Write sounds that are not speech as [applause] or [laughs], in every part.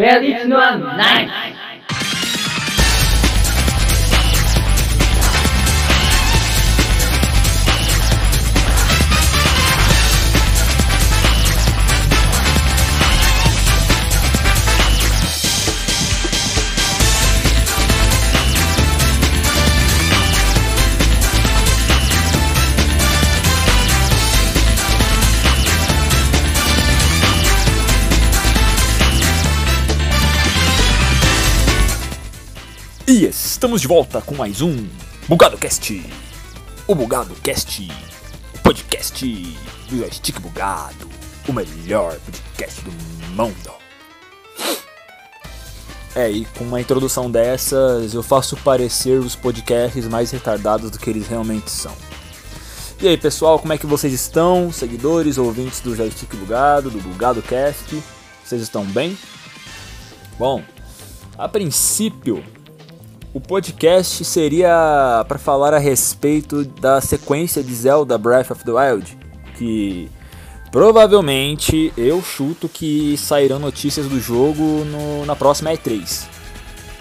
Feliz no Night! E estamos de volta com mais um Bugado Cast. O Bugado Cast, o podcast do joystick bugado, o melhor podcast do mundo. É, e com uma introdução dessas, eu faço parecer os podcasts mais retardados do que eles realmente são. E aí, pessoal, como é que vocês estão? Seguidores, ouvintes do joystick bugado, do Bugado Cast, vocês estão bem? Bom, a princípio, o podcast seria para falar a respeito da sequência de Zelda Breath of the Wild, que provavelmente eu chuto que sairão notícias do jogo no, na próxima E3,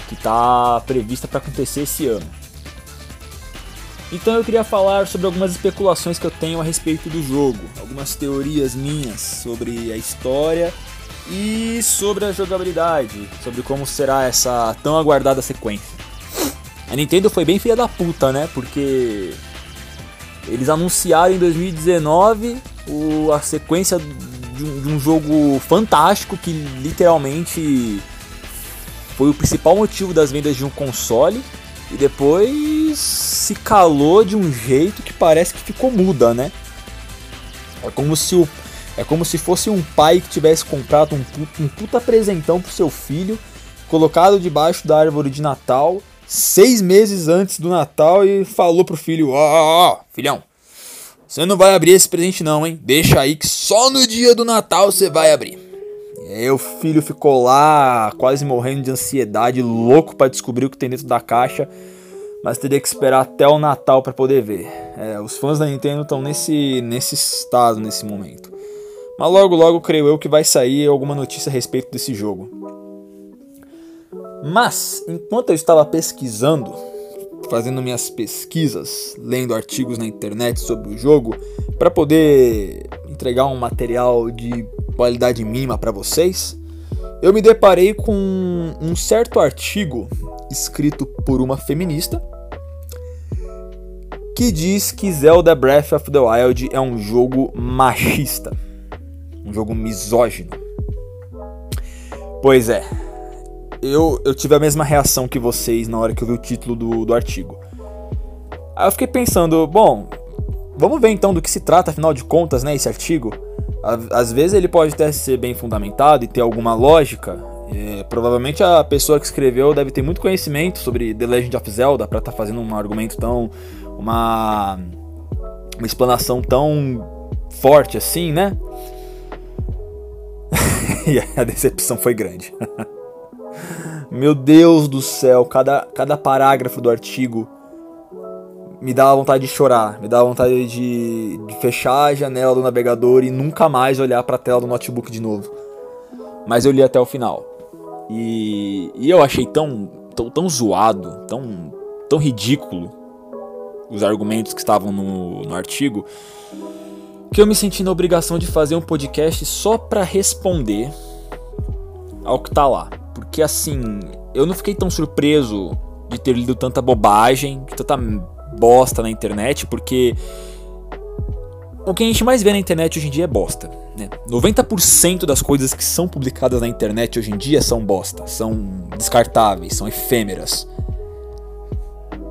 que está prevista para acontecer esse ano. Então eu queria falar sobre algumas especulações que eu tenho a respeito do jogo, algumas teorias minhas sobre a história e sobre a jogabilidade, sobre como será essa tão aguardada sequência. A Nintendo foi bem filha da puta, né? Porque eles anunciaram em 2019 o, a sequência de um, de um jogo fantástico que literalmente foi o principal motivo das vendas de um console e depois se calou de um jeito que parece que ficou muda, né? É como se o é como se fosse um pai que tivesse comprado um, um puta presentão pro seu filho, colocado debaixo da árvore de Natal seis meses antes do Natal e falou pro filho: Ó, ó, ó, filhão, você não vai abrir esse presente, não, hein? Deixa aí que só no dia do Natal você vai abrir. E aí o filho ficou lá, quase morrendo de ansiedade, louco para descobrir o que tem dentro da caixa, mas teria que esperar até o Natal para poder ver. É, os fãs da Nintendo estão nesse, nesse estado nesse momento. Mas logo, logo, creio eu que vai sair alguma notícia a respeito desse jogo. Mas, enquanto eu estava pesquisando, fazendo minhas pesquisas, lendo artigos na internet sobre o jogo, para poder entregar um material de qualidade mínima para vocês, eu me deparei com um certo artigo escrito por uma feminista que diz que Zelda Breath of the Wild é um jogo machista, um jogo misógino. Pois é, eu, eu tive a mesma reação que vocês na hora que eu vi o título do, do artigo. Aí eu fiquei pensando, bom, vamos ver então do que se trata, afinal de contas, né, esse artigo. Às vezes ele pode até ser bem fundamentado e ter alguma lógica. É, provavelmente a pessoa que escreveu deve ter muito conhecimento sobre The Legend of Zelda para estar tá fazendo um argumento tão. uma. uma explanação tão forte assim, né? [laughs] e a decepção foi grande. [laughs] Meu Deus do céu, cada, cada parágrafo do artigo me dava vontade de chorar, me dava vontade de, de fechar a janela do navegador e nunca mais olhar para a tela do notebook de novo. Mas eu li até o final. E, e eu achei tão, tão, tão zoado, tão, tão ridículo os argumentos que estavam no, no artigo, que eu me senti na obrigação de fazer um podcast só para responder ao que tá lá. Porque assim, eu não fiquei tão surpreso de ter lido tanta bobagem, tanta bosta na internet, porque o que a gente mais vê na internet hoje em dia é bosta. Né? 90% das coisas que são publicadas na internet hoje em dia são bosta, são descartáveis, são efêmeras.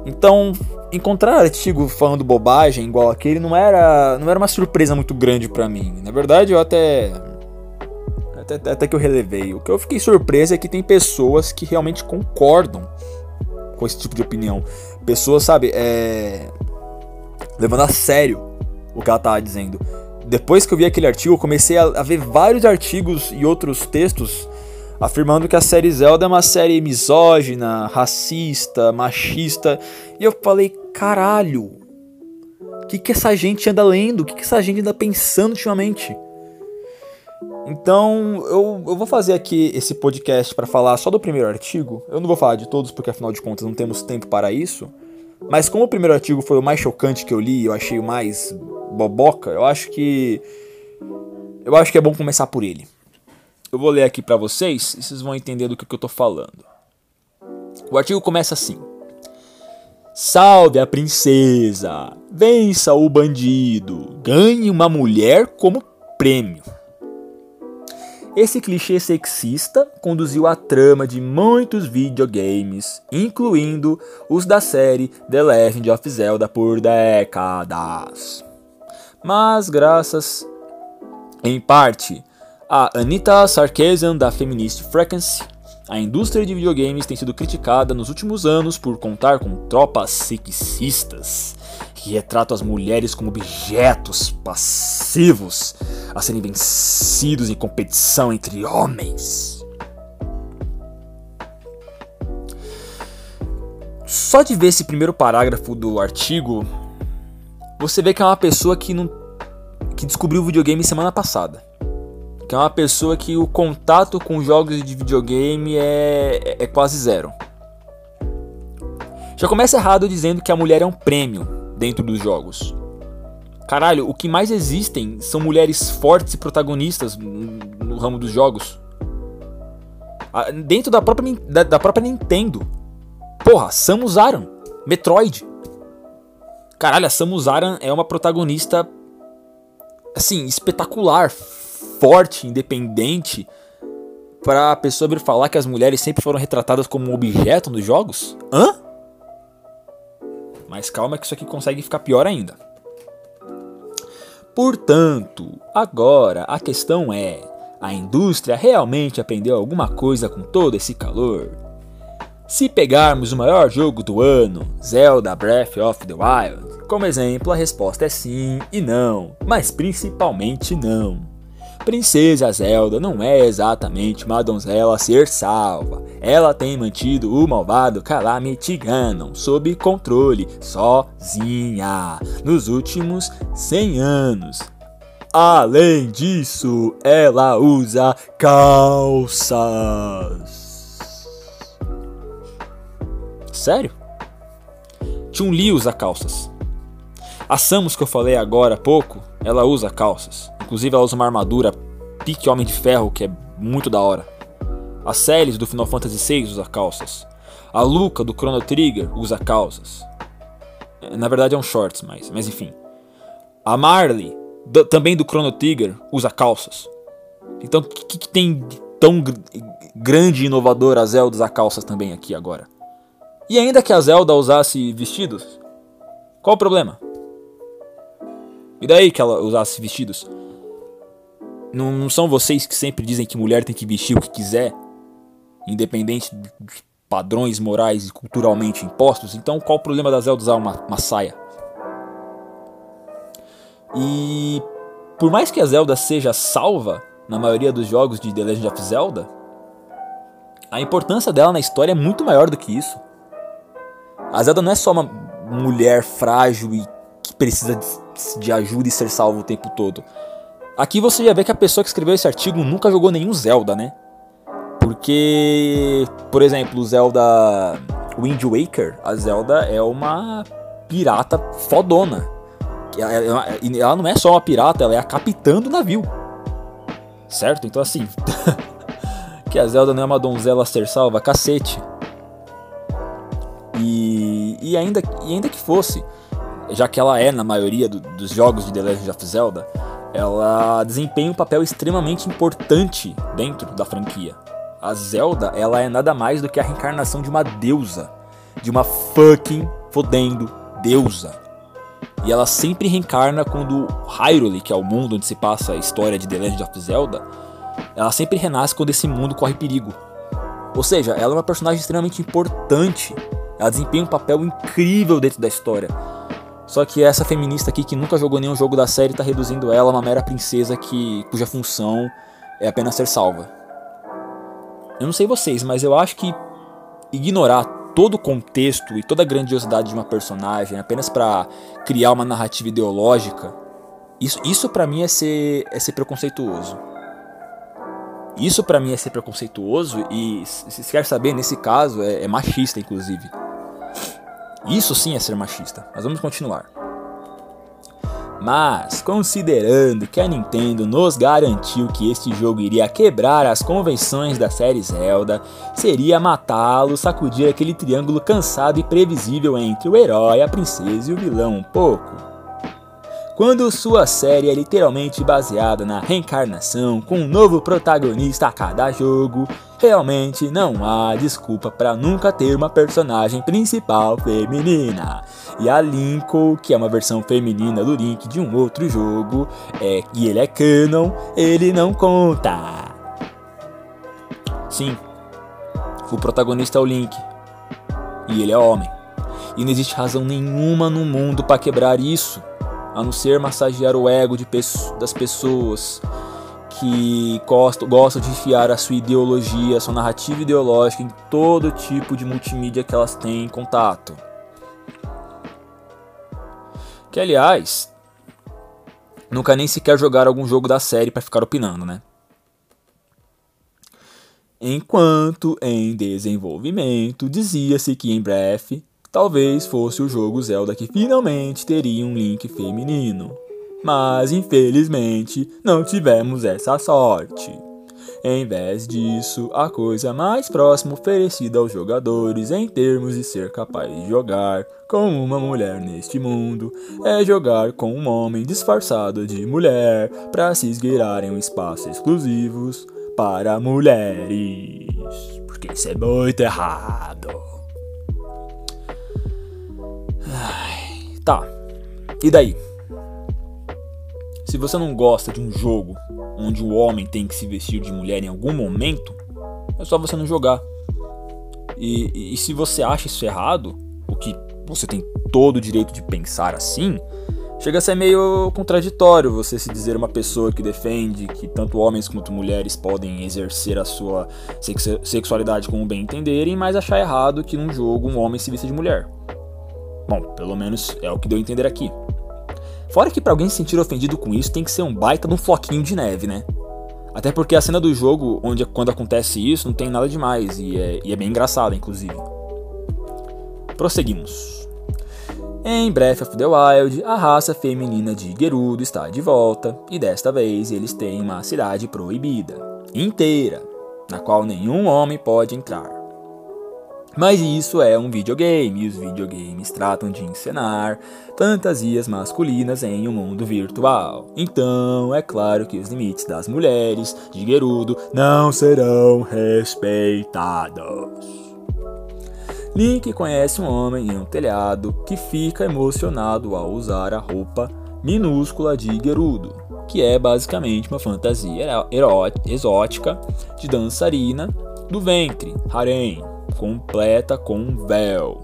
Então, encontrar artigo falando bobagem igual aquele não era, não era uma surpresa muito grande para mim. Na verdade, eu até até, até que eu relevei. O que eu fiquei surpreso é que tem pessoas que realmente concordam com esse tipo de opinião. Pessoas, sabe, é... levando a sério o que ela tava dizendo. Depois que eu vi aquele artigo, eu comecei a, a ver vários artigos e outros textos afirmando que a série Zelda é uma série misógina, racista, machista. E eu falei, caralho, o que, que essa gente anda lendo? O que, que essa gente anda pensando ultimamente? Então, eu, eu vou fazer aqui esse podcast para falar só do primeiro artigo. Eu não vou falar de todos, porque afinal de contas não temos tempo para isso. Mas como o primeiro artigo foi o mais chocante que eu li, eu achei o mais boboca, eu acho que eu acho que é bom começar por ele. Eu vou ler aqui para vocês e vocês vão entender do que, que eu tô falando. O artigo começa assim: Salve a princesa! Vença o bandido! Ganhe uma mulher como prêmio. Esse clichê sexista conduziu a trama de muitos videogames, incluindo os da série The Legend of Zelda por décadas. Mas graças, em parte, a Anita Sarkeesian da Feminist Frequency, a indústria de videogames tem sido criticada nos últimos anos por contar com tropas sexistas que retratam as mulheres como objetos passivos a serem vencidos em competição entre homens. Só de ver esse primeiro parágrafo do artigo, você vê que é uma pessoa que não que descobriu o videogame semana passada. Que é uma pessoa que o contato com jogos de videogame é, é, é quase zero. Já começa errado dizendo que a mulher é um prêmio dentro dos jogos. Caralho, o que mais existem são mulheres fortes e protagonistas no ramo dos jogos. Dentro da própria, da, da própria Nintendo. Porra, Samus Aran, Metroid. Caralho, a Samus Aran é uma protagonista assim, espetacular, forte, independente. Pra pessoa vir falar que as mulheres sempre foram retratadas como um objeto nos jogos? Hã? Mas calma que isso aqui consegue ficar pior ainda. Portanto, agora a questão é: a indústria realmente aprendeu alguma coisa com todo esse calor? Se pegarmos o maior jogo do ano, Zelda Breath of the Wild, como exemplo, a resposta é sim e não, mas principalmente não. Princesa Zelda não é exatamente uma donzela a ser salva. Ela tem mantido o malvado Calamity Ganon sob controle, sozinha, nos últimos 100 anos. Além disso, ela usa calças. Sério? Chun-Li usa calças. A Samus que eu falei agora há pouco, ela usa calças. Inclusive ela usa uma armadura pique Homem de Ferro, que é muito da hora. A Celes do Final Fantasy VI usa calças. A Luca do Chrono Trigger usa calças. Na verdade é um shorts, mas, mas enfim. A Marley, do, também do Chrono Trigger, usa calças. Então o que, que, tem tão grande e inovador a Zelda usar calças também aqui agora? E ainda que a Zelda usasse vestidos, qual o problema? E daí que ela usasse vestidos? Não, não são vocês que sempre dizem que mulher tem que vestir o que quiser, independente de padrões morais e culturalmente impostos? Então qual o problema da Zelda usar uma, uma saia? E por mais que a Zelda seja salva na maioria dos jogos de The Legend of Zelda, a importância dela na história é muito maior do que isso. A Zelda não é só uma mulher frágil e que precisa de ajuda e ser salvo o tempo todo. Aqui você já vê que a pessoa que escreveu esse artigo nunca jogou nenhum Zelda, né? Porque, por exemplo, Zelda Wind Waker, a Zelda é uma pirata fodona. E ela não é só uma pirata, ela é a capitã do navio. Certo? Então assim, [laughs] que a Zelda não é uma donzela a ser salva, cacete. E, e, ainda, e ainda que fosse, já que ela é na maioria do, dos jogos de The Legend of Zelda, ela desempenha um papel extremamente importante dentro da franquia. A Zelda, ela é nada mais do que a reencarnação de uma deusa, de uma fucking fodendo deusa. E ela sempre reencarna quando Hyrule, que é o mundo onde se passa a história de The Legend of Zelda, ela sempre renasce quando esse mundo corre perigo. Ou seja, ela é uma personagem extremamente importante. Ela desempenha um papel incrível dentro da história. Só que essa feminista aqui que nunca jogou nenhum jogo da série tá reduzindo ela a uma mera princesa que cuja função é apenas ser salva. Eu não sei vocês, mas eu acho que ignorar todo o contexto e toda a grandiosidade de uma personagem apenas para criar uma narrativa ideológica, isso, isso para mim é ser, é ser preconceituoso. Isso para mim é ser preconceituoso e, se quer saber, nesse caso é, é machista, inclusive. Isso sim é ser machista. Mas vamos continuar. Mas, considerando que a Nintendo nos garantiu que este jogo iria quebrar as convenções da série Zelda, seria matá-lo, sacudir aquele triângulo cansado e previsível entre o herói, a princesa e o vilão um pouco. Quando sua série é literalmente baseada na reencarnação com um novo protagonista a cada jogo, realmente não há desculpa para nunca ter uma personagem principal feminina. E a Lincoln, que é uma versão feminina do Link de um outro jogo, é, e ele é canon, ele não conta. Sim, o protagonista é o Link, e ele é homem. E não existe razão nenhuma no mundo para quebrar isso a não ser massagear o ego de, das pessoas que gostam, de enfiar a sua ideologia, a sua narrativa ideológica em todo tipo de multimídia que elas têm em contato. Que aliás, nunca nem sequer jogaram algum jogo da série para ficar opinando, né? Enquanto em desenvolvimento, dizia-se que em breve Talvez fosse o jogo Zelda que finalmente teria um Link feminino. Mas infelizmente não tivemos essa sorte. Em vez disso, a coisa mais próxima oferecida aos jogadores em termos de ser capaz de jogar com uma mulher neste mundo é jogar com um homem disfarçado de mulher para se esgueirarem um espaço exclusivos para mulheres. Porque isso é muito errado. Tá. E daí? Se você não gosta de um jogo onde o homem tem que se vestir de mulher em algum momento, é só você não jogar. E, e, e se você acha isso errado, o que você tem todo o direito de pensar assim, chega a ser meio contraditório você se dizer uma pessoa que defende que tanto homens quanto mulheres podem exercer a sua sexualidade como bem entenderem, mas achar errado que num jogo um homem se vista de mulher. Bom, pelo menos é o que deu a entender aqui. Fora que para alguém se sentir ofendido com isso tem que ser um baita de um floquinho de neve, né? Até porque a cena do jogo, onde quando acontece isso, não tem nada demais e é, e é bem engraçada, inclusive. Prosseguimos. Em Breath of the Wild, a raça feminina de Gerudo está de volta e desta vez eles têm uma cidade proibida, inteira, na qual nenhum homem pode entrar. Mas isso é um videogame, e os videogames tratam de encenar fantasias masculinas em um mundo virtual. Então, é claro que os limites das mulheres de Gerudo não serão respeitados. Link conhece um homem em um telhado que fica emocionado ao usar a roupa minúscula de Gerudo, que é basicamente uma fantasia exótica de dançarina do ventre, harem completa com um véu.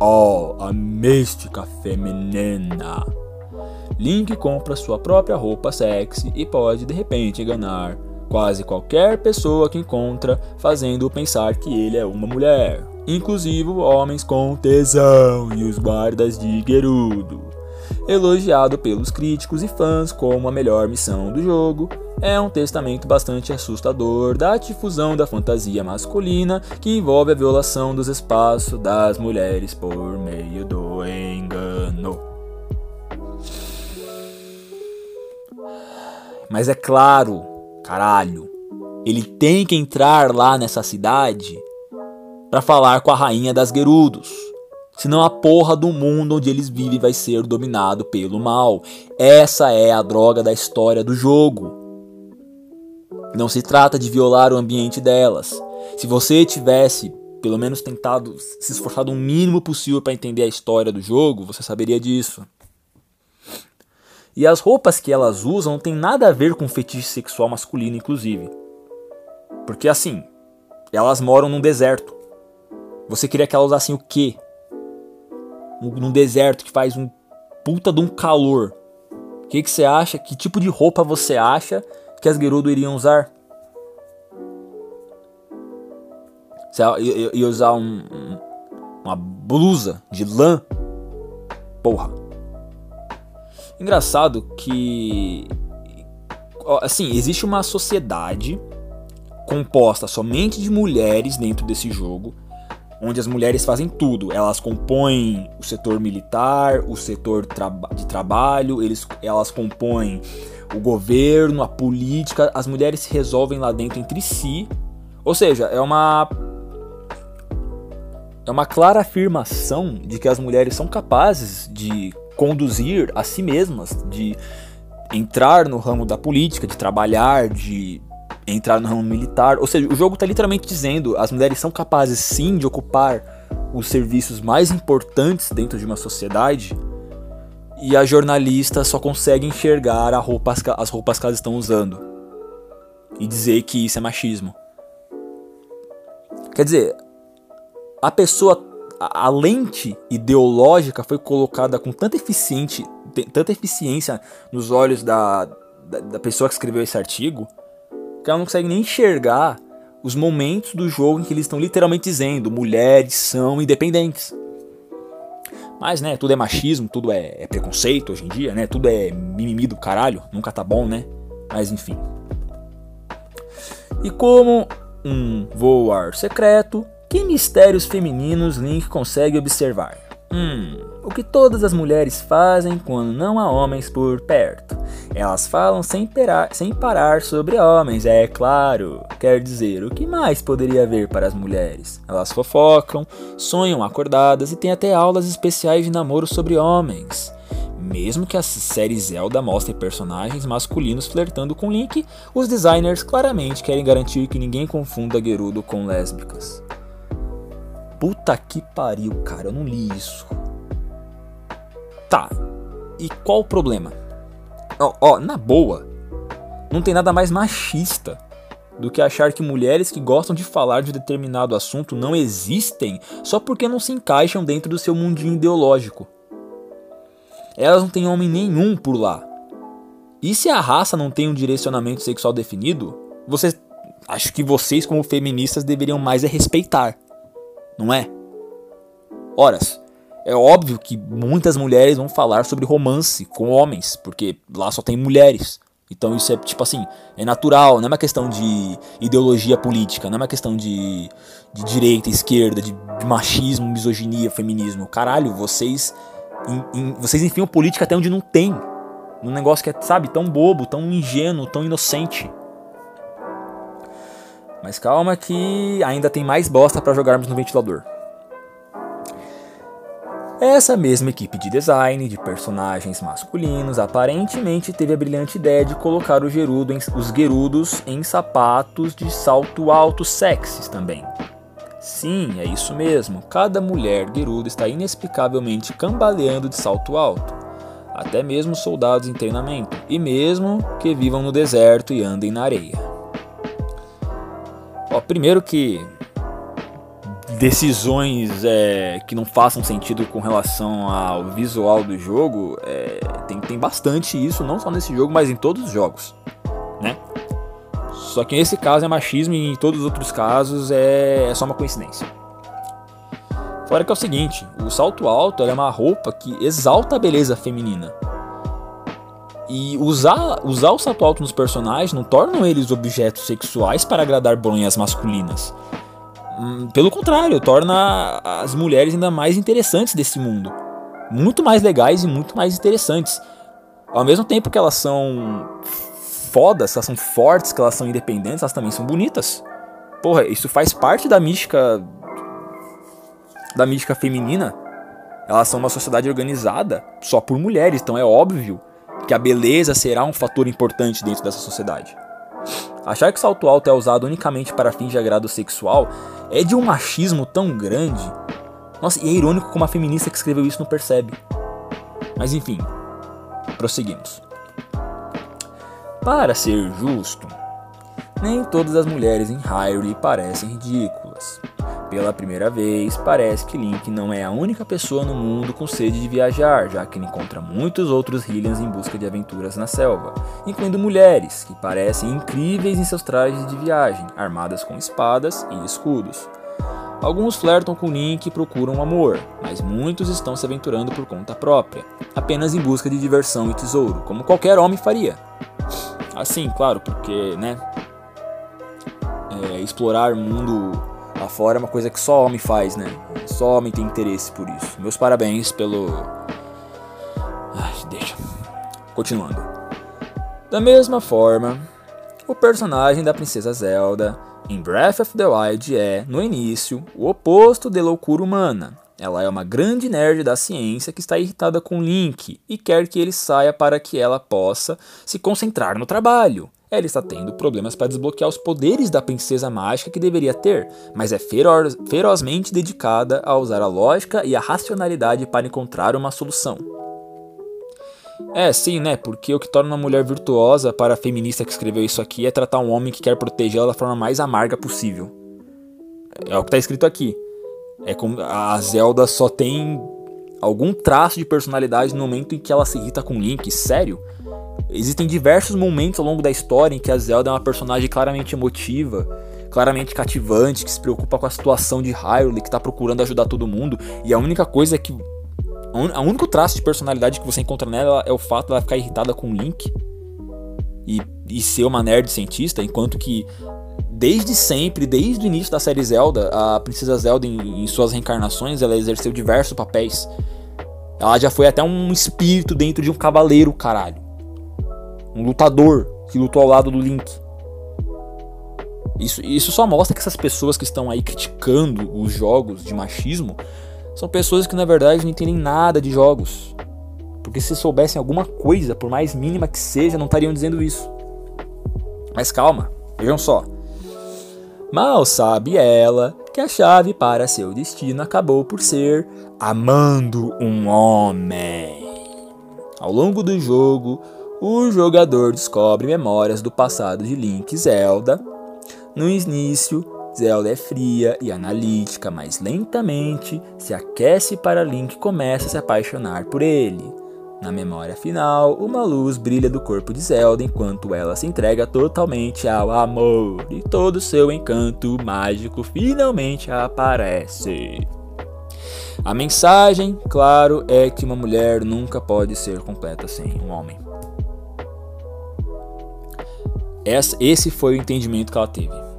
Oh, a mística feminina. Link compra sua própria roupa sexy e pode de repente enganar quase qualquer pessoa que encontra, fazendo-o pensar que ele é uma mulher, inclusive homens com tesão e os guardas de Gerudo. Elogiado pelos críticos e fãs como a melhor missão do jogo, é um testamento bastante assustador da difusão da fantasia masculina que envolve a violação dos espaços das mulheres por meio do engano. Mas é claro, caralho, ele tem que entrar lá nessa cidade para falar com a rainha das Gerudos. Senão a porra do mundo onde eles vivem vai ser dominado pelo mal. Essa é a droga da história do jogo. Não se trata de violar o ambiente delas. Se você tivesse pelo menos tentado se esforçado o mínimo possível para entender a história do jogo, você saberia disso. E as roupas que elas usam não tem nada a ver com fetiche sexual masculino, inclusive. Porque assim, elas moram num deserto. Você queria que elas usassem o quê? Num deserto que faz um puta de um calor. O que, que você acha? Que tipo de roupa você acha que as Gerudo iriam usar? Ia usar um, uma blusa de lã? Porra. Engraçado que. Assim, existe uma sociedade composta somente de mulheres dentro desse jogo, onde as mulheres fazem tudo. Elas compõem o setor militar, o setor de trabalho, eles, elas compõem o governo, a política. As mulheres se resolvem lá dentro entre si. Ou seja, é uma é uma clara afirmação de que as mulheres são capazes de conduzir a si mesmas, de entrar no ramo da política, de trabalhar, de entrar no ramo militar. Ou seja, o jogo está literalmente dizendo as mulheres são capazes sim de ocupar os serviços mais importantes dentro de uma sociedade e a jornalista só consegue enxergar roupa, as roupas que elas estão usando e dizer que isso é machismo. Quer dizer, a pessoa, a, a lente ideológica foi colocada com tanta eficiente, tanta eficiência nos olhos da, da, da pessoa que escreveu esse artigo que ela não consegue nem enxergar os momentos do jogo em que eles estão literalmente dizendo mulheres são independentes. Mas, né, tudo é machismo, tudo é, é, preconceito hoje em dia, né? Tudo é mimimi do caralho, nunca tá bom, né? Mas enfim. E como um voar secreto, que mistérios femininos Link consegue observar? Hum, o que todas as mulheres fazem quando não há homens por perto. Elas falam sem, sem parar sobre homens, é claro. Quer dizer, o que mais poderia haver para as mulheres? Elas fofocam, sonham acordadas e têm até aulas especiais de namoro sobre homens. Mesmo que a série Zelda mostre personagens masculinos flertando com Link, os designers claramente querem garantir que ninguém confunda Gerudo com lésbicas. Puta que pariu, cara, eu não li isso. Tá, e qual o problema? Ó, na boa, não tem nada mais machista do que achar que mulheres que gostam de falar de determinado assunto não existem só porque não se encaixam dentro do seu mundinho ideológico. Elas não têm homem nenhum por lá. E se a raça não tem um direcionamento sexual definido, vocês acho que vocês como feministas deveriam mais é respeitar não é? Horas. É óbvio que muitas mulheres vão falar sobre romance com homens, porque lá só tem mulheres. Então isso é tipo assim, é natural, não é uma questão de ideologia política, não é uma questão de, de direita, esquerda, de, de machismo, misoginia, feminismo. Caralho, vocês in, in, vocês enfiam política até onde não tem. Num negócio que é, sabe, tão bobo, tão ingênuo, tão inocente. Mas calma que ainda tem mais bosta para jogarmos no ventilador. Essa mesma equipe de design de personagens masculinos aparentemente teve a brilhante ideia de colocar Gerudo em, os Gerudos em sapatos de salto alto sexys também. Sim, é isso mesmo, cada mulher Gerudo está inexplicavelmente cambaleando de salto alto. Até mesmo soldados em treinamento, e mesmo que vivam no deserto e andem na areia. Ó, primeiro que decisões é, que não façam sentido com relação ao visual do jogo, é, tem, tem bastante isso, não só nesse jogo, mas em todos os jogos, né? Só que nesse caso é machismo e em todos os outros casos é, é só uma coincidência. Fora que é o seguinte, o salto alto é uma roupa que exalta a beleza feminina. E usar, usar o salto alto nos personagens não tornam eles objetos sexuais para agradar bronhas masculinas. Hum, pelo contrário, torna as mulheres ainda mais interessantes desse mundo. Muito mais legais e muito mais interessantes. Ao mesmo tempo que elas são fodas, que elas são fortes, que elas são independentes, elas também são bonitas. Porra, isso faz parte da mística da mística feminina. Elas são uma sociedade organizada só por mulheres, então é óbvio que a beleza será um fator importante dentro dessa sociedade. Achar que salto alto é usado unicamente para fins de agrado sexual é de um machismo tão grande. Nossa, e é irônico como a feminista que escreveu isso não percebe. Mas enfim, prosseguimos. Para ser justo, nem todas as mulheres em Hyrule parecem ridículas. Pela primeira vez, parece que Link não é a única pessoa no mundo com sede de viajar, já que ele encontra muitos outros Hylians em busca de aventuras na selva, incluindo mulheres, que parecem incríveis em seus trajes de viagem, armadas com espadas e escudos. Alguns flertam com Link e procuram amor, mas muitos estão se aventurando por conta própria, apenas em busca de diversão e tesouro, como qualquer homem faria. Assim, claro, porque, né? É, explorar mundo lá fora é uma coisa que só homem faz, né? Só homem tem interesse por isso. Meus parabéns pelo. Ai, deixa. Continuando. Da mesma forma, o personagem da Princesa Zelda em Breath of the Wild é, no início, o oposto de loucura humana. Ela é uma grande nerd da ciência que está irritada com Link e quer que ele saia para que ela possa se concentrar no trabalho. Ela está tendo problemas para desbloquear os poderes da princesa mágica que deveria ter, mas é feroz, ferozmente dedicada a usar a lógica e a racionalidade para encontrar uma solução. É, sim, né? Porque o que torna uma mulher virtuosa para a feminista que escreveu isso aqui é tratar um homem que quer protegê-la da forma mais amarga possível. É o que está escrito aqui. É como a Zelda só tem algum traço de personalidade no momento em que ela se irrita com Link, sério? Existem diversos momentos ao longo da história em que a Zelda é uma personagem claramente emotiva, claramente cativante, que se preocupa com a situação de Hyrule, que está procurando ajudar todo mundo, e a única coisa que o único traço de personalidade que você encontra nela é o fato de ela ficar irritada com Link e, e ser uma nerd cientista, enquanto que desde sempre, desde o início da série Zelda, a princesa Zelda em, em suas reencarnações, ela exerceu diversos papéis. Ela já foi até um espírito dentro de um cavaleiro, caralho. Um lutador que lutou ao lado do Link. Isso, isso só mostra que essas pessoas que estão aí criticando os jogos de machismo são pessoas que na verdade não entendem nada de jogos. Porque se soubessem alguma coisa, por mais mínima que seja, não estariam dizendo isso. Mas calma, vejam só. Mal sabe ela que a chave para seu destino acabou por ser amando um homem. Ao longo do jogo, o jogador descobre memórias do passado de Link e Zelda. No início, Zelda é fria e analítica, mas lentamente se aquece para Link começa a se apaixonar por ele. Na memória final, uma luz brilha do corpo de Zelda enquanto ela se entrega totalmente ao amor e todo seu encanto mágico finalmente aparece. A mensagem, claro, é que uma mulher nunca pode ser completa sem um homem. Esse foi o entendimento que ela teve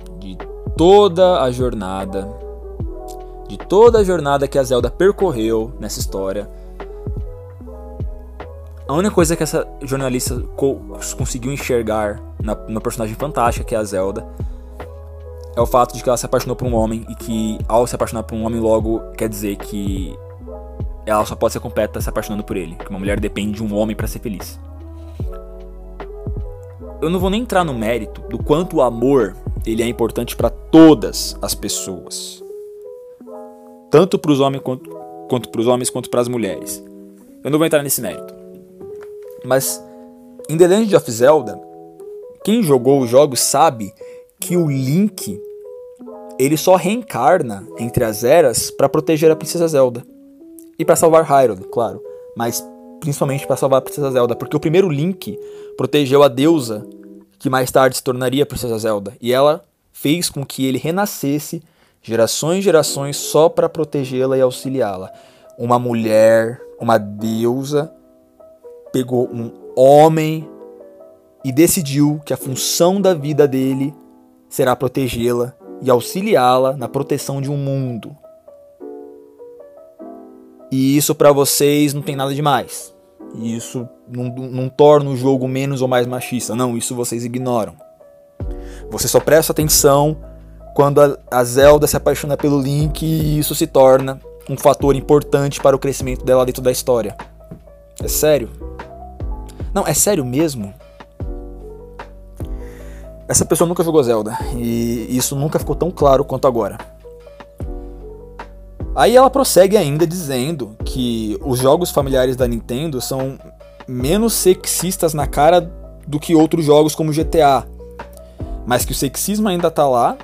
toda a jornada, de toda a jornada que a Zelda percorreu nessa história. A única coisa que essa jornalista co conseguiu enxergar na, na personagem fantástica que é a Zelda é o fato de que ela se apaixonou por um homem e que ao se apaixonar por um homem logo quer dizer que ela só pode ser completa se apaixonando por ele, que uma mulher depende de um homem para ser feliz. Eu não vou nem entrar no mérito do quanto o amor ele é importante para todas as pessoas, tanto para os homens quanto, quanto para os homens quanto para as mulheres. Eu não vou entrar nesse mérito. Mas em The Legend of Zelda, quem jogou os jogos sabe que o Link ele só reencarna entre as eras para proteger a princesa Zelda. E para salvar Hyrule, claro, mas principalmente para salvar a princesa Zelda, porque o primeiro Link protegeu a deusa que mais tarde se tornaria a Princesa Zelda, e ela fez com que ele renascesse gerações e gerações só para protegê-la e auxiliá-la. Uma mulher, uma deusa, pegou um homem e decidiu que a função da vida dele será protegê-la e auxiliá-la na proteção de um mundo. E isso para vocês não tem nada demais. E isso não, não torna o jogo menos ou mais machista. Não, isso vocês ignoram. Você só presta atenção quando a, a Zelda se apaixona pelo Link e isso se torna um fator importante para o crescimento dela dentro da história. É sério? Não, é sério mesmo? Essa pessoa nunca jogou Zelda e isso nunca ficou tão claro quanto agora. Aí ela prossegue ainda dizendo que os jogos familiares da Nintendo são menos sexistas na cara do que outros jogos como GTA, mas que o sexismo ainda tá lá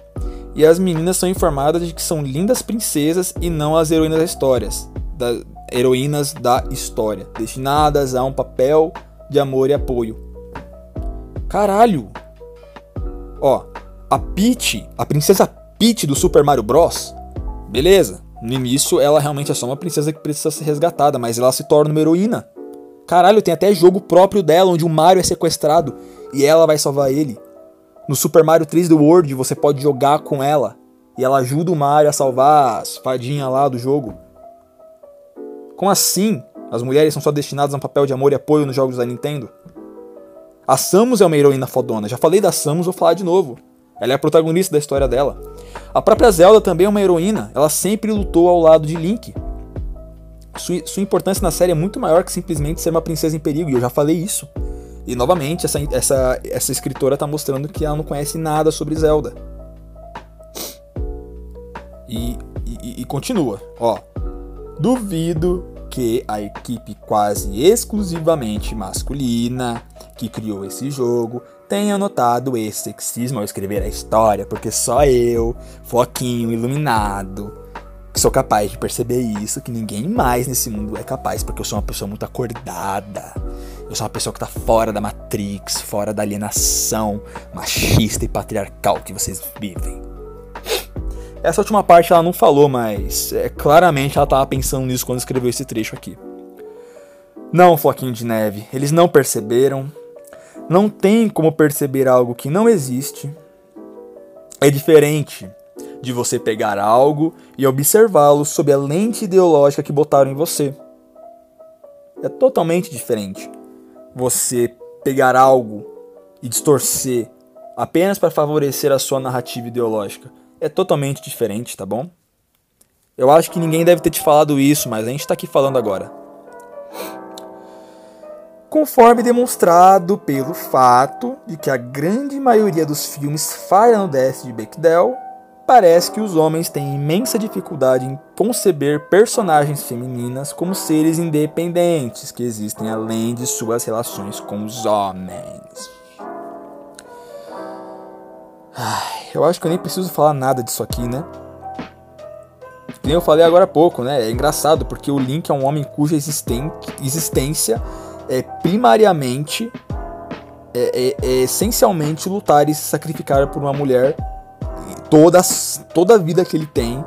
e as meninas são informadas de que são lindas princesas e não as heroínas das histórias, das heroínas da história, destinadas a um papel de amor e apoio. Caralho! Ó, a Peach, a princesa Peach do Super Mario Bros. Beleza, no início, ela realmente é só uma princesa que precisa ser resgatada, mas ela se torna uma heroína. Caralho, tem até jogo próprio dela, onde o Mario é sequestrado e ela vai salvar ele. No Super Mario 3D World você pode jogar com ela e ela ajuda o Mario a salvar as fadinhas lá do jogo. Como assim? As mulheres são só destinadas a um papel de amor e apoio nos jogos da Nintendo? A Samus é uma heroína fodona. Já falei da Samus, vou falar de novo. Ela é a protagonista da história dela. A própria Zelda também é uma heroína. Ela sempre lutou ao lado de Link. Sua, importância na série é muito maior que simplesmente ser uma princesa em perigo, e eu já falei isso. E novamente, essa, essa, essa escritora está mostrando que ela não conhece nada sobre Zelda. E, e, e continua, ó. Duvido que a equipe quase exclusivamente masculina que criou esse jogo tenha notado esse sexismo ao escrever a história, porque só eu, foquinho iluminado, que sou capaz de perceber isso, que ninguém mais nesse mundo é capaz, porque eu sou uma pessoa muito acordada. Eu sou uma pessoa que tá fora da Matrix, fora da alienação machista e patriarcal que vocês vivem. Essa última parte ela não falou, mas é, claramente ela tava pensando nisso quando escreveu esse trecho aqui. Não, Floquinho de Neve, eles não perceberam. Não tem como perceber algo que não existe. É diferente de você pegar algo e observá-lo sob a lente ideológica que botaram em você. É totalmente diferente você pegar algo e distorcer apenas para favorecer a sua narrativa ideológica é totalmente diferente, tá bom? Eu acho que ninguém deve ter te falado isso, mas a gente está aqui falando agora. Conforme demonstrado pelo fato de que a grande maioria dos filmes falha no teste de Bechdel, parece que os homens têm imensa dificuldade em conceber personagens femininas como seres independentes que existem além de suas relações com os homens. Ai, eu acho que eu nem preciso falar nada disso aqui, né? Nem eu falei agora há pouco, né? É engraçado porque o Link é um homem cuja existência é primariamente, é, é, é essencialmente lutar e se sacrificar por uma mulher. Toda, toda a vida que ele tem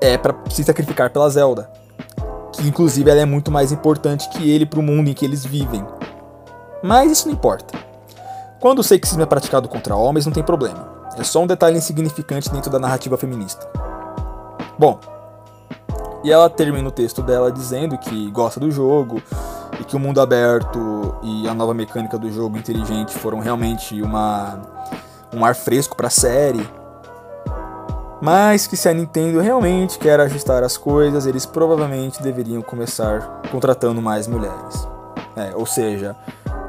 é para se sacrificar pela Zelda. Que inclusive ela é muito mais importante que ele para o mundo em que eles vivem. Mas isso não importa. Quando o sexismo é praticado contra homens, não tem problema. É só um detalhe insignificante dentro da narrativa feminista. Bom, e ela termina o texto dela dizendo que gosta do jogo e que o mundo aberto e a nova mecânica do jogo inteligente foram realmente uma um ar fresco para a série. Mas que se a Nintendo realmente quer ajustar as coisas, eles provavelmente deveriam começar contratando mais mulheres. É, ou seja,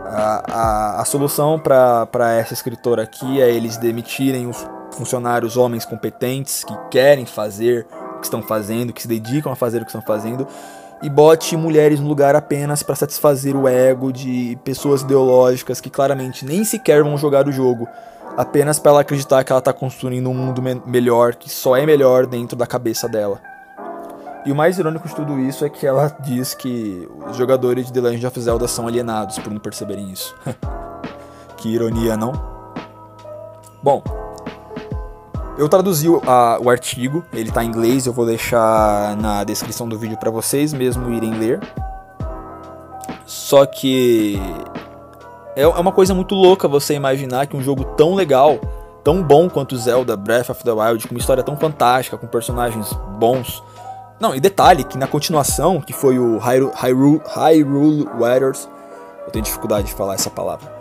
a, a, solução para essa escritora aqui é eles demitirem os funcionários homens competentes que querem fazer o que estão fazendo, que se dedicam a fazer o que estão fazendo, e bote mulheres no lugar apenas para satisfazer o ego de pessoas ideológicas que claramente nem sequer vão jogar o jogo, apenas para ela acreditar que ela está construindo um mundo me melhor, que só é melhor dentro da cabeça dela. E o mais irônico de tudo isso é que ela diz que os jogadores de The Legend of Zelda são alienados por não perceberem isso. [laughs] que ironia, não? Bom, eu traduzi o, a, o artigo, ele está em inglês, eu vou deixar na descrição do vídeo para vocês mesmo irem ler. Só que é, é uma coisa muito louca você imaginar que um jogo tão legal, tão bom quanto Zelda Breath of the Wild, com uma história tão fantástica, com personagens bons, não, e detalhe que na continuação, que foi o Hyrule, Hyrule, Warriors, eu tenho dificuldade de falar essa palavra.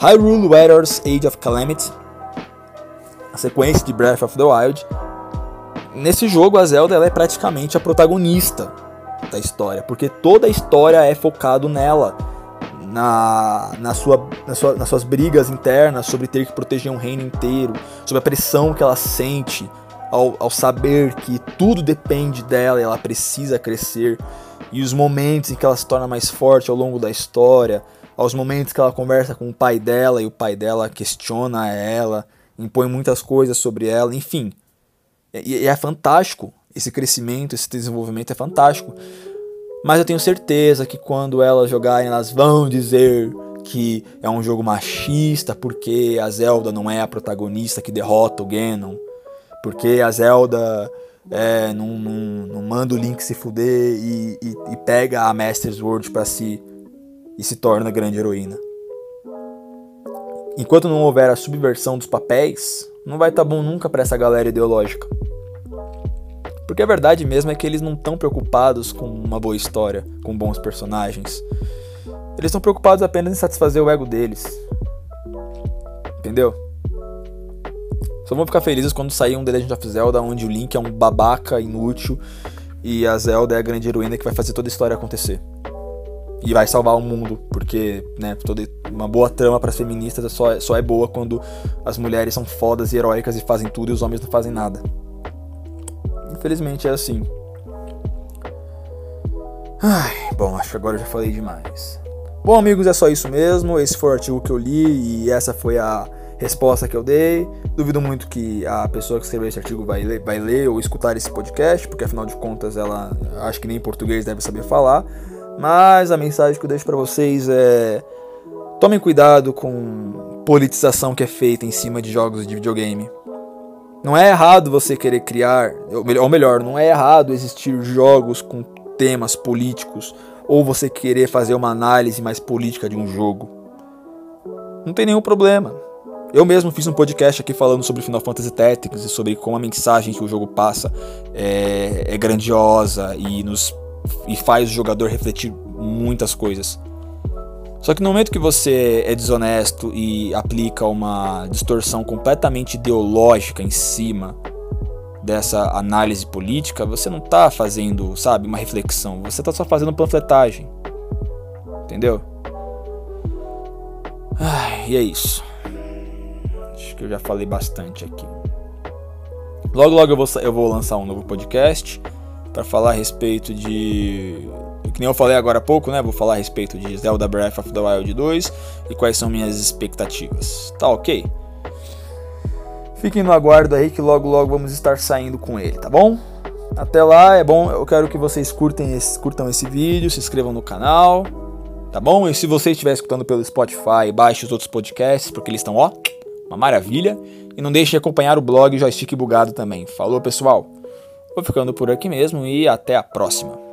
Hyrule Warriors Age of Calamity, a sequência de Breath of the Wild. Nesse jogo a Zelda é praticamente a protagonista da história, porque toda a história é focado nela, na, na sua, na sua, nas suas brigas internas sobre ter que proteger um reino inteiro, sobre a pressão que ela sente ao, ao saber que tudo depende dela ela precisa crescer, e os momentos em que ela se torna mais forte ao longo da história, aos momentos que ela conversa com o pai dela e o pai dela questiona ela, impõe muitas coisas sobre ela, enfim. E é fantástico esse crescimento, esse desenvolvimento é fantástico. Mas eu tenho certeza que quando elas jogarem, elas vão dizer que é um jogo machista porque a Zelda não é a protagonista que derrota o Ganon porque a Zelda é, não, não, não, manda o Link se fuder e, e, e pega a Master Sword para si e se torna grande heroína. enquanto não houver a subversão dos papéis, não vai estar tá bom nunca para essa galera ideológica. Porque a verdade mesmo é que eles não estão preocupados com uma boa história, com bons personagens. Eles estão preocupados apenas em satisfazer o ego deles. Entendeu? Só vão ficar felizes quando sair um The Legend of Zelda onde o Link é um babaca inútil e a Zelda é a grande heroína que vai fazer toda a história acontecer. E vai salvar o mundo, porque, né, toda uma boa trama para feministas é só, só é boa quando as mulheres são fodas e heróicas e fazem tudo e os homens não fazem nada. Infelizmente é assim. Ai, bom, acho que agora eu já falei demais. Bom, amigos, é só isso mesmo. Esse foi o artigo que eu li e essa foi a resposta que eu dei. Duvido muito que a pessoa que escreveu esse artigo vai ler, vai ler ou escutar esse podcast, porque afinal de contas ela acho que nem português deve saber falar. Mas a mensagem que eu deixo para vocês é: tomem cuidado com politização que é feita em cima de jogos de videogame. Não é errado você querer criar, ou melhor, não é errado existir jogos com temas políticos ou você querer fazer uma análise mais política de um jogo. Não tem nenhum problema. Eu mesmo fiz um podcast aqui falando sobre Final Fantasy Tactics e sobre como a mensagem que o jogo passa é, é grandiosa e, nos, e faz o jogador refletir muitas coisas. Só que no momento que você é desonesto e aplica uma distorção completamente ideológica em cima dessa análise política, você não está fazendo, sabe, uma reflexão, você está só fazendo panfletagem. Entendeu? Ai, e é isso que eu já falei bastante aqui. Logo, logo eu vou, eu vou lançar um novo podcast para falar a respeito de. Que nem eu falei agora há pouco, né? Vou falar a respeito de Zelda Breath of the Wild 2 e quais são minhas expectativas. Tá ok? Fiquem no aguardo aí que logo, logo vamos estar saindo com ele, tá bom? Até lá, é bom, eu quero que vocês curtem esse, curtam esse vídeo, se inscrevam no canal, tá bom? E se você estiver escutando pelo Spotify, baixe os outros podcasts, porque eles estão, ó, uma maravilha. E não deixe de acompanhar o blog Joystick Bugado também. Falou, pessoal? Vou ficando por aqui mesmo e até a próxima.